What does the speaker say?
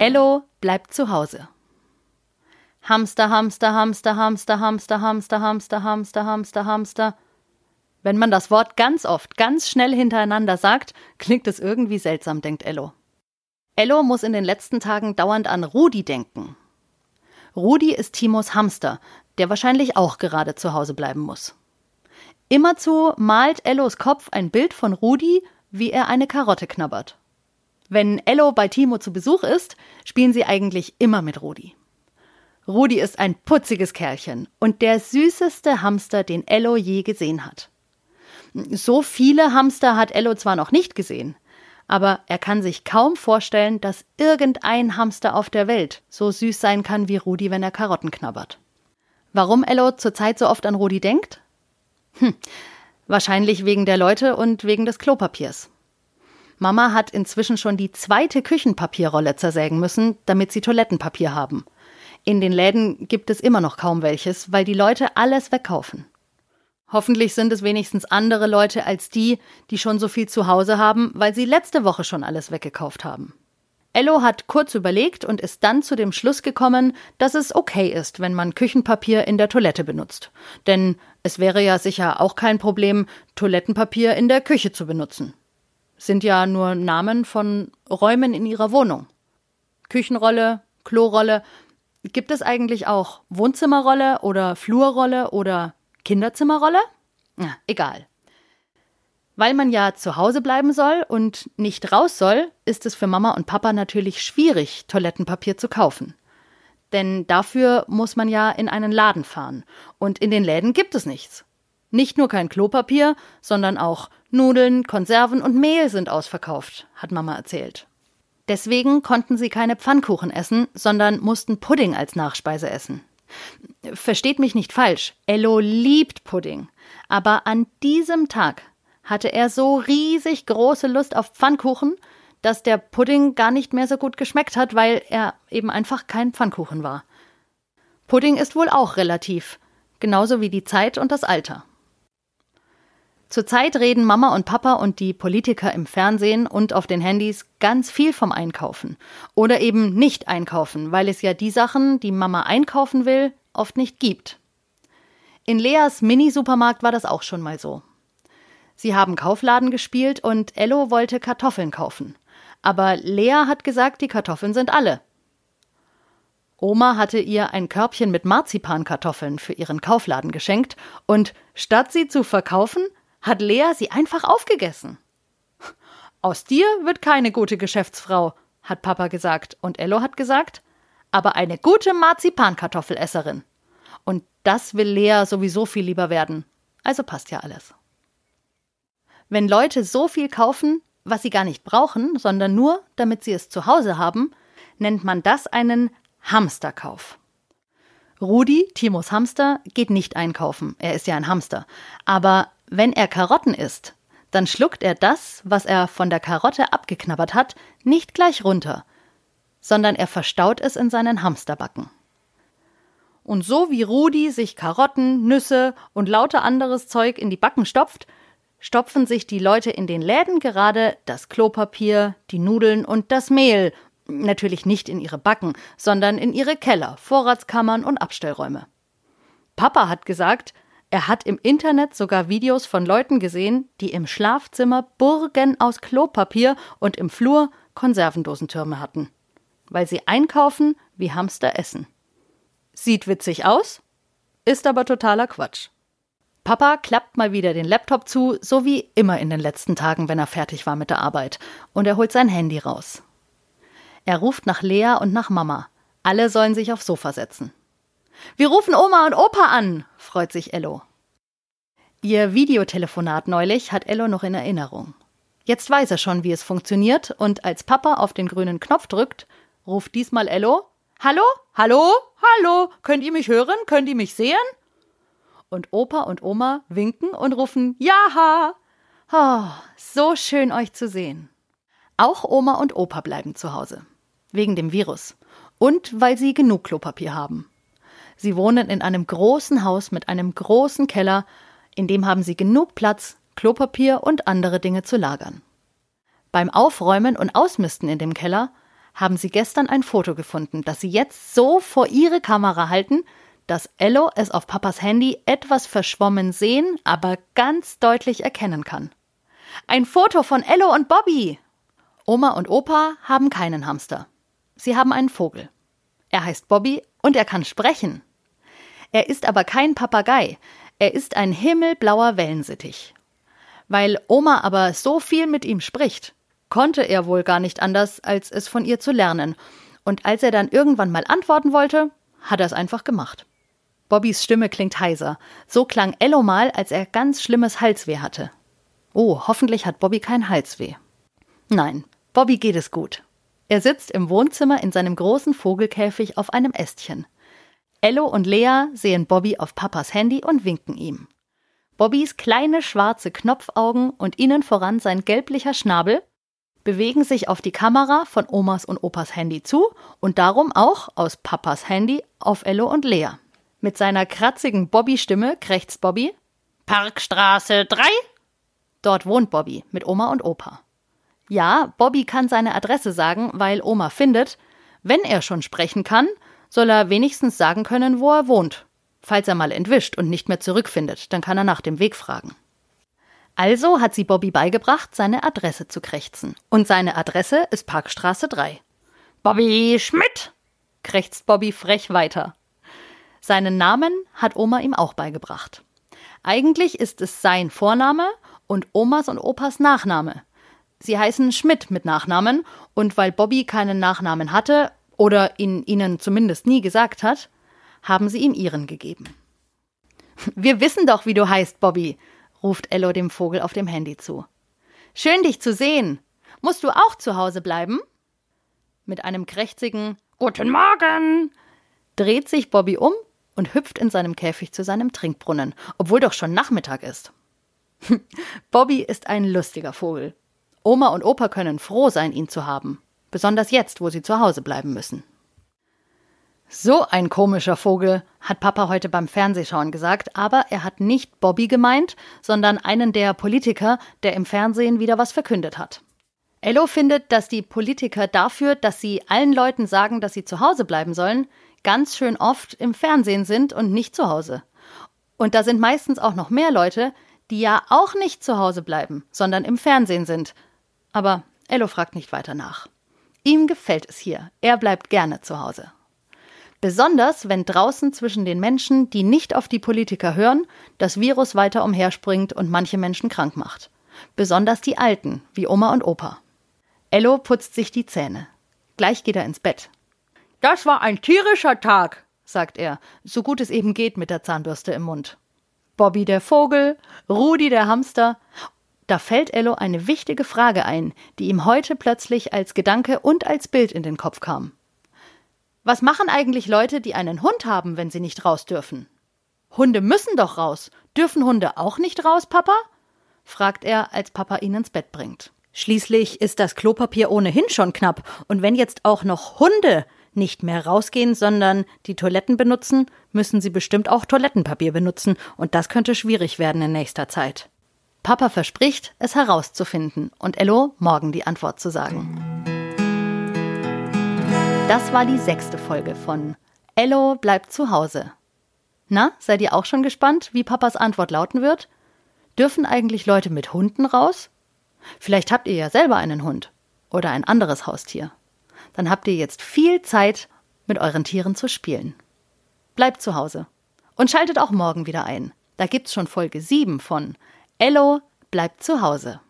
Ello bleibt zu Hause. Hamster, Hamster, Hamster, Hamster, Hamster, Hamster, Hamster, Hamster, Hamster, Hamster. Wenn man das Wort ganz oft, ganz schnell hintereinander sagt, klingt es irgendwie seltsam, denkt Ello. Ello muss in den letzten Tagen dauernd an Rudi denken. Rudi ist Timos Hamster, der wahrscheinlich auch gerade zu Hause bleiben muss. Immerzu malt Ellos Kopf ein Bild von Rudi, wie er eine Karotte knabbert. Wenn Ello bei Timo zu Besuch ist, spielen sie eigentlich immer mit Rudi. Rudi ist ein putziges Kerlchen und der süßeste Hamster, den Ello je gesehen hat. So viele Hamster hat Ello zwar noch nicht gesehen, aber er kann sich kaum vorstellen, dass irgendein Hamster auf der Welt so süß sein kann wie Rudi, wenn er Karotten knabbert. Warum Ello zurzeit so oft an Rudi denkt? Hm, wahrscheinlich wegen der Leute und wegen des Klopapiers. Mama hat inzwischen schon die zweite Küchenpapierrolle zersägen müssen, damit sie Toilettenpapier haben. In den Läden gibt es immer noch kaum welches, weil die Leute alles wegkaufen. Hoffentlich sind es wenigstens andere Leute als die, die schon so viel zu Hause haben, weil sie letzte Woche schon alles weggekauft haben. Ello hat kurz überlegt und ist dann zu dem Schluss gekommen, dass es okay ist, wenn man Küchenpapier in der Toilette benutzt. Denn es wäre ja sicher auch kein Problem, Toilettenpapier in der Küche zu benutzen. Sind ja nur Namen von Räumen in ihrer Wohnung. Küchenrolle, Klorolle, Gibt es eigentlich auch Wohnzimmerrolle oder Flurrolle oder Kinderzimmerrolle? Ja, egal. Weil man ja zu Hause bleiben soll und nicht raus soll, ist es für Mama und Papa natürlich schwierig, Toilettenpapier zu kaufen. Denn dafür muss man ja in einen Laden fahren. Und in den Läden gibt es nichts. Nicht nur kein Klopapier, sondern auch Nudeln, Konserven und Mehl sind ausverkauft, hat Mama erzählt. Deswegen konnten sie keine Pfannkuchen essen, sondern mussten Pudding als Nachspeise essen. Versteht mich nicht falsch, Ello liebt Pudding. Aber an diesem Tag hatte er so riesig große Lust auf Pfannkuchen, dass der Pudding gar nicht mehr so gut geschmeckt hat, weil er eben einfach kein Pfannkuchen war. Pudding ist wohl auch relativ, genauso wie die Zeit und das Alter. Zurzeit reden Mama und Papa und die Politiker im Fernsehen und auf den Handys ganz viel vom Einkaufen. Oder eben nicht einkaufen, weil es ja die Sachen, die Mama einkaufen will, oft nicht gibt. In Leas Mini-Supermarkt war das auch schon mal so. Sie haben Kaufladen gespielt und Ello wollte Kartoffeln kaufen. Aber Lea hat gesagt, die Kartoffeln sind alle. Oma hatte ihr ein Körbchen mit Marzipankartoffeln für ihren Kaufladen geschenkt und statt sie zu verkaufen, hat Lea sie einfach aufgegessen. Aus dir wird keine gute Geschäftsfrau, hat Papa gesagt, und Ello hat gesagt, aber eine gute Marzipankartoffelesserin. Und das will Lea sowieso viel lieber werden. Also passt ja alles. Wenn Leute so viel kaufen, was sie gar nicht brauchen, sondern nur, damit sie es zu Hause haben, nennt man das einen Hamsterkauf. Rudi, Timos Hamster, geht nicht einkaufen. Er ist ja ein Hamster. Aber wenn er Karotten isst, dann schluckt er das, was er von der Karotte abgeknabbert hat, nicht gleich runter, sondern er verstaut es in seinen Hamsterbacken. Und so wie Rudi sich Karotten, Nüsse und lauter anderes Zeug in die Backen stopft, stopfen sich die Leute in den Läden gerade das Klopapier, die Nudeln und das Mehl, natürlich nicht in ihre Backen, sondern in ihre Keller, Vorratskammern und Abstellräume. Papa hat gesagt, er hat im Internet sogar Videos von Leuten gesehen, die im Schlafzimmer Burgen aus Klopapier und im Flur Konservendosentürme hatten. Weil sie einkaufen wie Hamster essen. Sieht witzig aus, ist aber totaler Quatsch. Papa klappt mal wieder den Laptop zu, so wie immer in den letzten Tagen, wenn er fertig war mit der Arbeit, und er holt sein Handy raus. Er ruft nach Lea und nach Mama. Alle sollen sich aufs Sofa setzen. Wir rufen Oma und Opa an, freut sich Ello. Ihr Videotelefonat neulich hat Ello noch in Erinnerung. Jetzt weiß er schon, wie es funktioniert, und als Papa auf den grünen Knopf drückt, ruft diesmal Ello Hallo? Hallo? Hallo? Könnt ihr mich hören? Könnt ihr mich sehen? Und Opa und Oma winken und rufen Ja! Oh, so schön euch zu sehen. Auch Oma und Opa bleiben zu Hause. Wegen dem Virus. Und weil sie genug Klopapier haben. Sie wohnen in einem großen Haus mit einem großen Keller, in dem haben sie genug Platz, Klopapier und andere Dinge zu lagern. Beim Aufräumen und Ausmisten in dem Keller haben sie gestern ein Foto gefunden, das sie jetzt so vor ihre Kamera halten, dass Ello es auf Papas Handy etwas verschwommen sehen, aber ganz deutlich erkennen kann. Ein Foto von Ello und Bobby! Oma und Opa haben keinen Hamster. Sie haben einen Vogel. Er heißt Bobby und er kann sprechen. Er ist aber kein Papagei, er ist ein himmelblauer Wellensittich. Weil Oma aber so viel mit ihm spricht, konnte er wohl gar nicht anders, als es von ihr zu lernen. Und als er dann irgendwann mal antworten wollte, hat er es einfach gemacht. Bobbys Stimme klingt heiser. So klang Ello mal, als er ganz schlimmes Halsweh hatte. Oh, hoffentlich hat Bobby kein Halsweh. Nein, Bobby geht es gut. Er sitzt im Wohnzimmer in seinem großen Vogelkäfig auf einem Ästchen. Ello und Lea sehen Bobby auf Papas Handy und winken ihm. Bobbys kleine schwarze Knopfaugen und ihnen voran sein gelblicher Schnabel bewegen sich auf die Kamera von Omas und Opas Handy zu und darum auch aus Papas Handy auf Ello und Lea. Mit seiner kratzigen Bobby-Stimme krächzt Bobby Parkstraße 3. Dort wohnt Bobby mit Oma und Opa. Ja, Bobby kann seine Adresse sagen, weil Oma findet, wenn er schon sprechen kann, soll er wenigstens sagen können, wo er wohnt. Falls er mal entwischt und nicht mehr zurückfindet, dann kann er nach dem Weg fragen. Also hat sie Bobby beigebracht, seine Adresse zu krächzen. Und seine Adresse ist Parkstraße 3. Bobby Schmidt! krächzt Bobby frech weiter. Seinen Namen hat Oma ihm auch beigebracht. Eigentlich ist es sein Vorname und Omas und Opas Nachname. Sie heißen Schmidt mit Nachnamen und weil Bobby keinen Nachnamen hatte oder ihn ihnen zumindest nie gesagt hat, haben sie ihm ihren gegeben. Wir wissen doch, wie du heißt, Bobby, ruft Ello dem Vogel auf dem Handy zu. Schön dich zu sehen. Musst du auch zu Hause bleiben? Mit einem krächzigen Guten Morgen dreht sich Bobby um und hüpft in seinem Käfig zu seinem Trinkbrunnen, obwohl doch schon Nachmittag ist. Bobby ist ein lustiger Vogel. Oma und Opa können froh sein, ihn zu haben, besonders jetzt, wo sie zu Hause bleiben müssen. So ein komischer Vogel, hat Papa heute beim Fernsehschauen gesagt, aber er hat nicht Bobby gemeint, sondern einen der Politiker, der im Fernsehen wieder was verkündet hat. Ello findet, dass die Politiker dafür, dass sie allen Leuten sagen, dass sie zu Hause bleiben sollen, ganz schön oft im Fernsehen sind und nicht zu Hause. Und da sind meistens auch noch mehr Leute, die ja auch nicht zu Hause bleiben, sondern im Fernsehen sind. Aber Ello fragt nicht weiter nach. Ihm gefällt es hier. Er bleibt gerne zu Hause. Besonders wenn draußen zwischen den Menschen, die nicht auf die Politiker hören, das Virus weiter umherspringt und manche Menschen krank macht. Besonders die Alten, wie Oma und Opa. Ello putzt sich die Zähne. Gleich geht er ins Bett. Das war ein tierischer Tag, sagt er, so gut es eben geht mit der Zahnbürste im Mund. Bobby der Vogel, Rudi der Hamster. Da fällt Ello eine wichtige Frage ein, die ihm heute plötzlich als Gedanke und als Bild in den Kopf kam. Was machen eigentlich Leute, die einen Hund haben, wenn sie nicht raus dürfen? Hunde müssen doch raus. Dürfen Hunde auch nicht raus, Papa? fragt er, als Papa ihn ins Bett bringt. Schließlich ist das Klopapier ohnehin schon knapp, und wenn jetzt auch noch Hunde nicht mehr rausgehen, sondern die Toiletten benutzen, müssen sie bestimmt auch Toilettenpapier benutzen, und das könnte schwierig werden in nächster Zeit. Papa verspricht, es herauszufinden und Ello morgen die Antwort zu sagen. Das war die sechste Folge von Ello bleibt zu Hause. Na, seid ihr auch schon gespannt, wie Papas Antwort lauten wird? Dürfen eigentlich Leute mit Hunden raus? Vielleicht habt ihr ja selber einen Hund oder ein anderes Haustier. Dann habt ihr jetzt viel Zeit, mit euren Tieren zu spielen. Bleibt zu Hause und schaltet auch morgen wieder ein. Da gibt's schon Folge 7 von Ello bleibt zu Hause.